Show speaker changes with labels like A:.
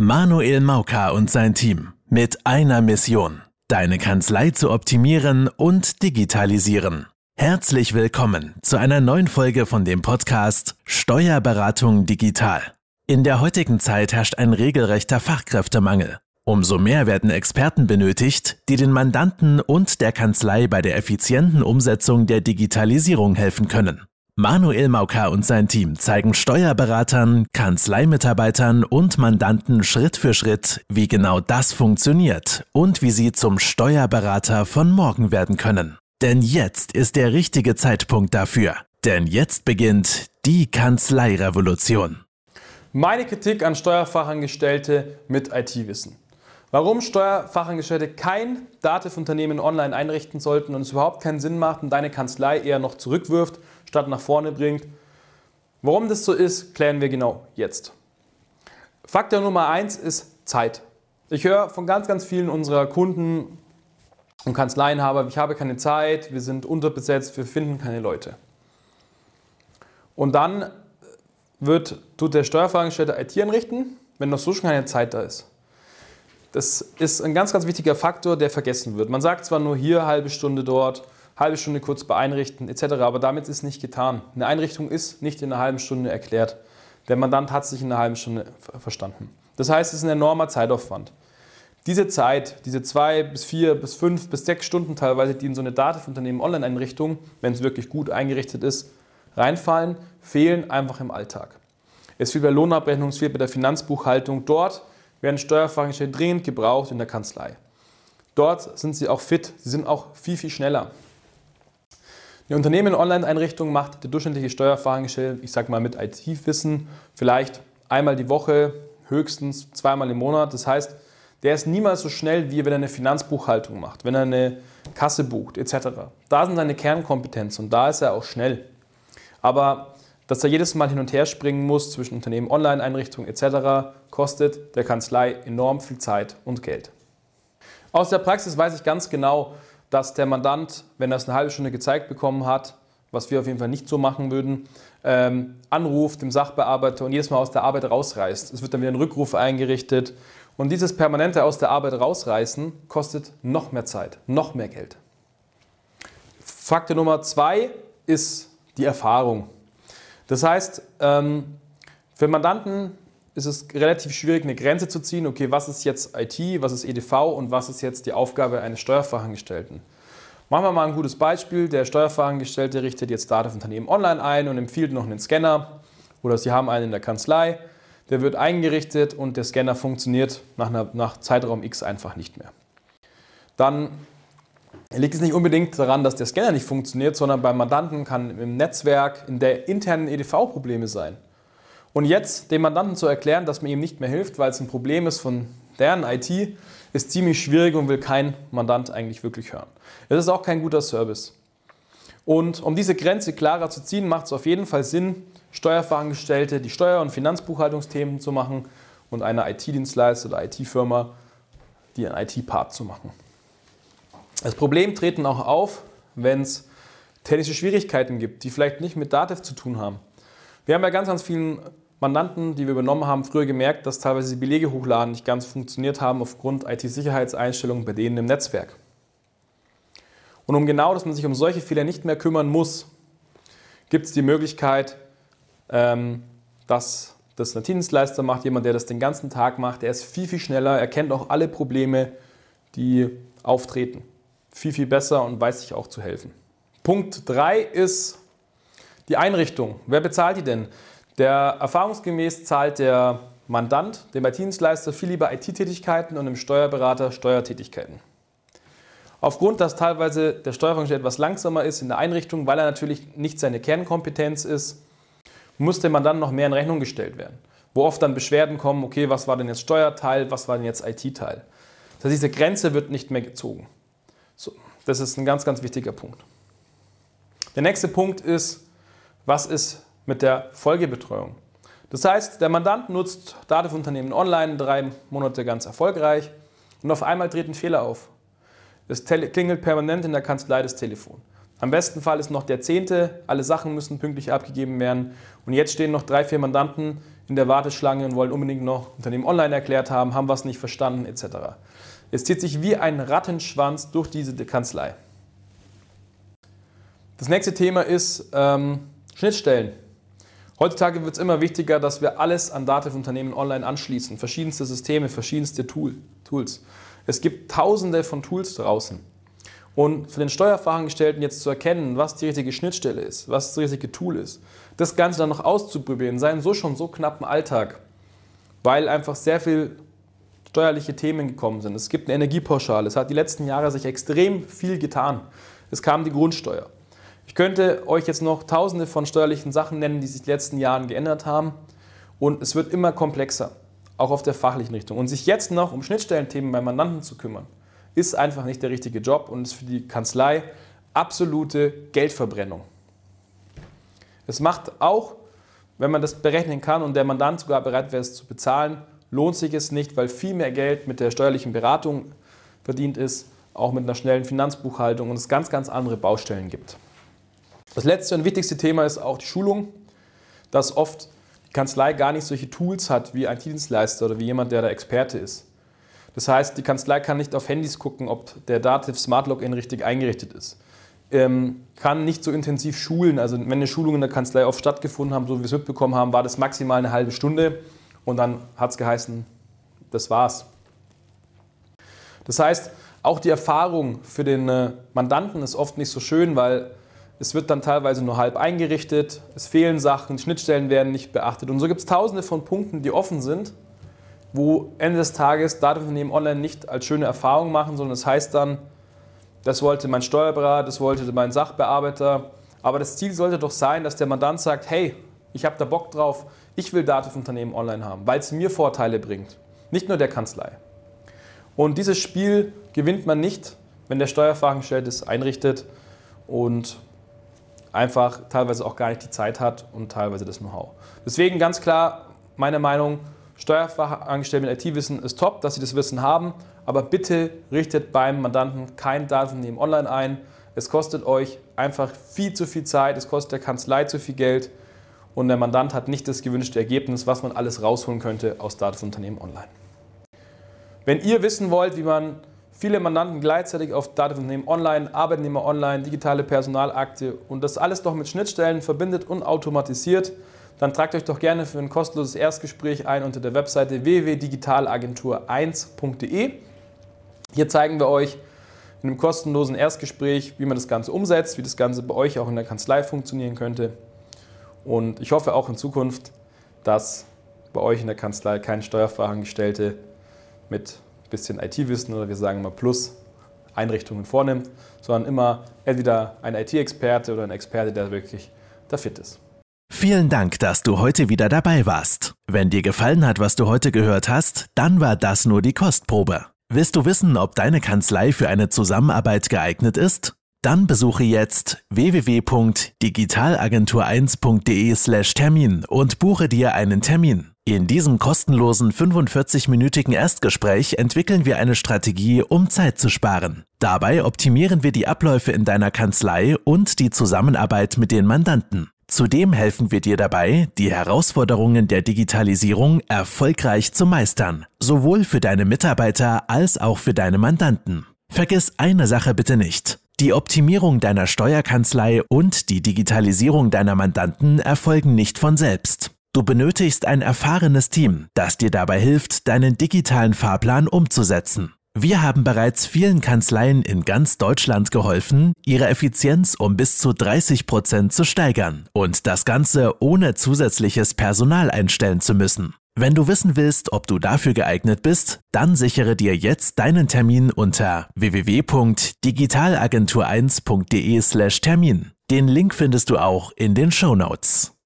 A: Manuel Mauka und sein Team mit einer Mission, deine Kanzlei zu optimieren und digitalisieren. Herzlich willkommen zu einer neuen Folge von dem Podcast Steuerberatung digital. In der heutigen Zeit herrscht ein regelrechter Fachkräftemangel. Umso mehr werden Experten benötigt, die den Mandanten und der Kanzlei bei der effizienten Umsetzung der Digitalisierung helfen können. Manuel Mauka und sein Team zeigen Steuerberatern, Kanzleimitarbeitern und Mandanten Schritt für Schritt, wie genau das funktioniert und wie sie zum Steuerberater von morgen werden können. Denn jetzt ist der richtige Zeitpunkt dafür. Denn jetzt beginnt die Kanzleirevolution.
B: Meine Kritik an Steuerfachangestellte mit IT-Wissen. Warum Steuerfachangestellte kein Dativ-Unternehmen online einrichten sollten und es überhaupt keinen Sinn macht und deine Kanzlei eher noch zurückwirft, statt nach vorne bringt. Warum das so ist, klären wir genau jetzt. Faktor Nummer eins ist Zeit. Ich höre von ganz, ganz vielen unserer Kunden und Kanzleienhaber, ich habe keine Zeit, wir sind unterbesetzt, wir finden keine Leute. Und dann wird, tut der Steuerfachangestellte IT einrichten, wenn noch so schon keine Zeit da ist. Das ist ein ganz, ganz wichtiger Faktor, der vergessen wird. Man sagt zwar nur hier halbe Stunde dort, halbe Stunde kurz beeinrichten etc. Aber damit ist nicht getan. Eine Einrichtung ist nicht in einer halben Stunde erklärt. Der Mandant hat sich in einer halben Stunde verstanden. Das heißt, es ist ein enormer Zeitaufwand. Diese Zeit, diese zwei bis vier bis fünf bis sechs Stunden teilweise, die in so eine Dativ-Unternehmen Online-Einrichtung, wenn es wirklich gut eingerichtet ist, reinfallen, fehlen einfach im Alltag. Es fehlt bei Lohnabrechnung, es fehlt bei der Finanzbuchhaltung. Dort werden Steuerfachangestellte dringend gebraucht in der Kanzlei. Dort sind sie auch fit, sie sind auch viel, viel schneller. Eine Unternehmen-Online-Einrichtung macht der durchschnittliche Steuerfachangestellte, ich sage mal mit IT-Wissen, vielleicht einmal die Woche, höchstens zweimal im Monat. Das heißt, der ist niemals so schnell, wie wenn er eine Finanzbuchhaltung macht, wenn er eine Kasse bucht, etc. Da sind seine Kernkompetenzen und da ist er auch schnell. Aber dass er jedes Mal hin und her springen muss zwischen Unternehmen, Online-Einrichtungen etc., kostet der Kanzlei enorm viel Zeit und Geld. Aus der Praxis weiß ich ganz genau, dass der Mandant, wenn er es eine halbe Stunde gezeigt bekommen hat, was wir auf jeden Fall nicht so machen würden, ähm, anruft dem Sachbearbeiter und jedes Mal aus der Arbeit rausreißt. Es wird dann wieder ein Rückruf eingerichtet. Und dieses permanente aus der Arbeit rausreißen kostet noch mehr Zeit, noch mehr Geld. Faktor Nummer zwei ist die Erfahrung. Das heißt, ähm, für Mandanten ist es relativ schwierig, eine Grenze zu ziehen, okay, was ist jetzt IT, was ist EDV und was ist jetzt die Aufgabe eines Steuerfachangestellten. Machen wir mal ein gutes Beispiel. Der Steuerfachangestellte richtet jetzt Datenunternehmen online ein und empfiehlt noch einen Scanner oder Sie haben einen in der Kanzlei. Der wird eingerichtet und der Scanner funktioniert nach, einer, nach Zeitraum X einfach nicht mehr. Dann liegt es nicht unbedingt daran, dass der Scanner nicht funktioniert, sondern beim Mandanten kann im Netzwerk in der internen EDV Probleme sein. Und jetzt dem Mandanten zu erklären, dass man ihm nicht mehr hilft, weil es ein Problem ist von deren IT, ist ziemlich schwierig und will kein Mandant eigentlich wirklich hören. Es ist auch kein guter Service. Und um diese Grenze klarer zu ziehen, macht es auf jeden Fall Sinn, Steuerfachangestellte die Steuer- und Finanzbuchhaltungsthemen zu machen und eine IT-Dienstleister oder IT-Firma die einen IT-Part zu machen. Das Problem treten auch auf, wenn es technische Schwierigkeiten gibt, die vielleicht nicht mit Datev zu tun haben. Wir haben bei ganz, ganz vielen Mandanten, die wir übernommen haben, früher gemerkt, dass teilweise die Belege hochladen nicht ganz funktioniert haben aufgrund IT-Sicherheitseinstellungen bei denen im Netzwerk. Und um genau, dass man sich um solche Fehler nicht mehr kümmern muss, gibt es die Möglichkeit, ähm, dass das ein Dienstleister macht, jemand, der das den ganzen Tag macht. Er ist viel, viel schneller, er kennt auch alle Probleme, die auftreten. Viel, viel besser und weiß sich auch zu helfen. Punkt 3 ist die Einrichtung, wer bezahlt die denn? Der erfahrungsgemäß zahlt der Mandant dem IT-Dienstleister viel lieber IT-Tätigkeiten und dem Steuerberater Steuertätigkeiten. Aufgrund, dass teilweise der Steuerfunktion etwas langsamer ist in der Einrichtung, weil er natürlich nicht seine Kernkompetenz ist, muss dem Mandant noch mehr in Rechnung gestellt werden. Wo oft dann Beschwerden kommen, okay, was war denn jetzt Steuerteil, was war denn jetzt IT-Teil. Das heißt, diese Grenze wird nicht mehr gezogen. So, das ist ein ganz, ganz wichtiger Punkt. Der nächste Punkt ist, was ist mit der Folgebetreuung? Das heißt, der Mandant nutzt Datenunternehmen online drei Monate ganz erfolgreich und auf einmal treten Fehler auf. Es klingelt permanent in der Kanzlei das Telefon. Am besten Fall ist noch der zehnte, alle Sachen müssen pünktlich abgegeben werden. Und jetzt stehen noch drei, vier Mandanten in der Warteschlange und wollen unbedingt noch Unternehmen online erklärt haben, haben was nicht verstanden etc. Es zieht sich wie ein Rattenschwanz durch diese Kanzlei. Das nächste Thema ist ähm, Schnittstellen. Heutzutage wird es immer wichtiger, dass wir alles an Dativ-Unternehmen online anschließen. Verschiedenste Systeme, verschiedenste Tool, Tools. Es gibt tausende von Tools draußen. Und für den Steuerfachangestellten jetzt zu erkennen, was die richtige Schnittstelle ist, was das richtige Tool ist, das Ganze dann noch auszuprobieren, seinen so schon so knappen Alltag, weil einfach sehr viel steuerliche Themen gekommen sind. Es gibt eine Energiepauschale. Es hat die letzten Jahre sich extrem viel getan. Es kam die Grundsteuer. Ich könnte euch jetzt noch tausende von steuerlichen Sachen nennen, die sich in den letzten Jahren geändert haben. Und es wird immer komplexer, auch auf der fachlichen Richtung. Und sich jetzt noch um Schnittstellenthemen beim Mandanten zu kümmern, ist einfach nicht der richtige Job und ist für die Kanzlei absolute Geldverbrennung. Es macht auch, wenn man das berechnen kann und der Mandant sogar bereit wäre, es zu bezahlen, lohnt sich es nicht, weil viel mehr Geld mit der steuerlichen Beratung verdient ist, auch mit einer schnellen Finanzbuchhaltung und es ganz, ganz andere Baustellen gibt. Das letzte und wichtigste Thema ist auch die Schulung, dass oft die Kanzlei gar nicht solche Tools hat wie ein Dienstleister oder wie jemand, der der Experte ist. Das heißt, die Kanzlei kann nicht auf Handys gucken, ob der Dativ Smart Login richtig eingerichtet ist. Ähm, kann nicht so intensiv schulen. Also wenn eine Schulung in der Kanzlei oft stattgefunden haben, so wie wir es mitbekommen haben, war das maximal eine halbe Stunde und dann hat es geheißen, das war's. Das heißt, auch die Erfahrung für den äh, Mandanten ist oft nicht so schön, weil es wird dann teilweise nur halb eingerichtet, es fehlen Sachen, Schnittstellen werden nicht beachtet. Und so gibt es tausende von Punkten, die offen sind, wo Ende des Tages Datenunternehmen online nicht als schöne Erfahrung machen, sondern es das heißt dann, das wollte mein Steuerberater, das wollte mein Sachbearbeiter. Aber das Ziel sollte doch sein, dass der Mandant sagt, hey, ich habe da Bock drauf, ich will Datenunternehmen online haben, weil es mir Vorteile bringt. Nicht nur der Kanzlei. Und dieses Spiel gewinnt man nicht, wenn der Steuerfachangestellte es einrichtet und einfach teilweise auch gar nicht die Zeit hat und teilweise das Know-how. Deswegen ganz klar meine Meinung, Steuerfachangestellte mit IT-Wissen ist top, dass sie das Wissen haben, aber bitte richtet beim Mandanten kein Datennehmen online ein. Es kostet euch einfach viel zu viel Zeit, es kostet der Kanzlei zu viel Geld und der Mandant hat nicht das gewünschte Ergebnis, was man alles rausholen könnte aus Datenunternehmen online. Wenn ihr wissen wollt, wie man viele Mandanten gleichzeitig auf Datenunternehmen online, Arbeitnehmer online, digitale Personalakte und das alles doch mit Schnittstellen verbindet und automatisiert, dann tragt euch doch gerne für ein kostenloses Erstgespräch ein unter der Webseite www.digitalagentur1.de. Hier zeigen wir euch in einem kostenlosen Erstgespräch, wie man das Ganze umsetzt, wie das Ganze bei euch auch in der Kanzlei funktionieren könnte. Und ich hoffe auch in Zukunft, dass bei euch in der Kanzlei kein Steuerfachangestellte mit ein bisschen IT-Wissen oder wir sagen mal Plus Einrichtungen vornimmt, sondern immer entweder ein IT-Experte oder ein Experte, der wirklich da fit ist.
A: Vielen Dank, dass du heute wieder dabei warst. Wenn dir gefallen hat, was du heute gehört hast, dann war das nur die Kostprobe. Willst du wissen, ob deine Kanzlei für eine Zusammenarbeit geeignet ist? Dann besuche jetzt www.digitalagentur1.de/termin und buche dir einen Termin. In diesem kostenlosen 45-minütigen Erstgespräch entwickeln wir eine Strategie, um Zeit zu sparen. Dabei optimieren wir die Abläufe in deiner Kanzlei und die Zusammenarbeit mit den Mandanten. Zudem helfen wir dir dabei, die Herausforderungen der Digitalisierung erfolgreich zu meistern, sowohl für deine Mitarbeiter als auch für deine Mandanten. Vergiss eine Sache bitte nicht. Die Optimierung deiner Steuerkanzlei und die Digitalisierung deiner Mandanten erfolgen nicht von selbst. Du benötigst ein erfahrenes Team, das dir dabei hilft, deinen digitalen Fahrplan umzusetzen. Wir haben bereits vielen Kanzleien in ganz Deutschland geholfen, ihre Effizienz um bis zu 30 Prozent zu steigern und das Ganze ohne zusätzliches Personal einstellen zu müssen. Wenn du wissen willst, ob du dafür geeignet bist, dann sichere dir jetzt deinen Termin unter www.digitalagentur1.de/termin. Den Link findest du auch in den Show Notes.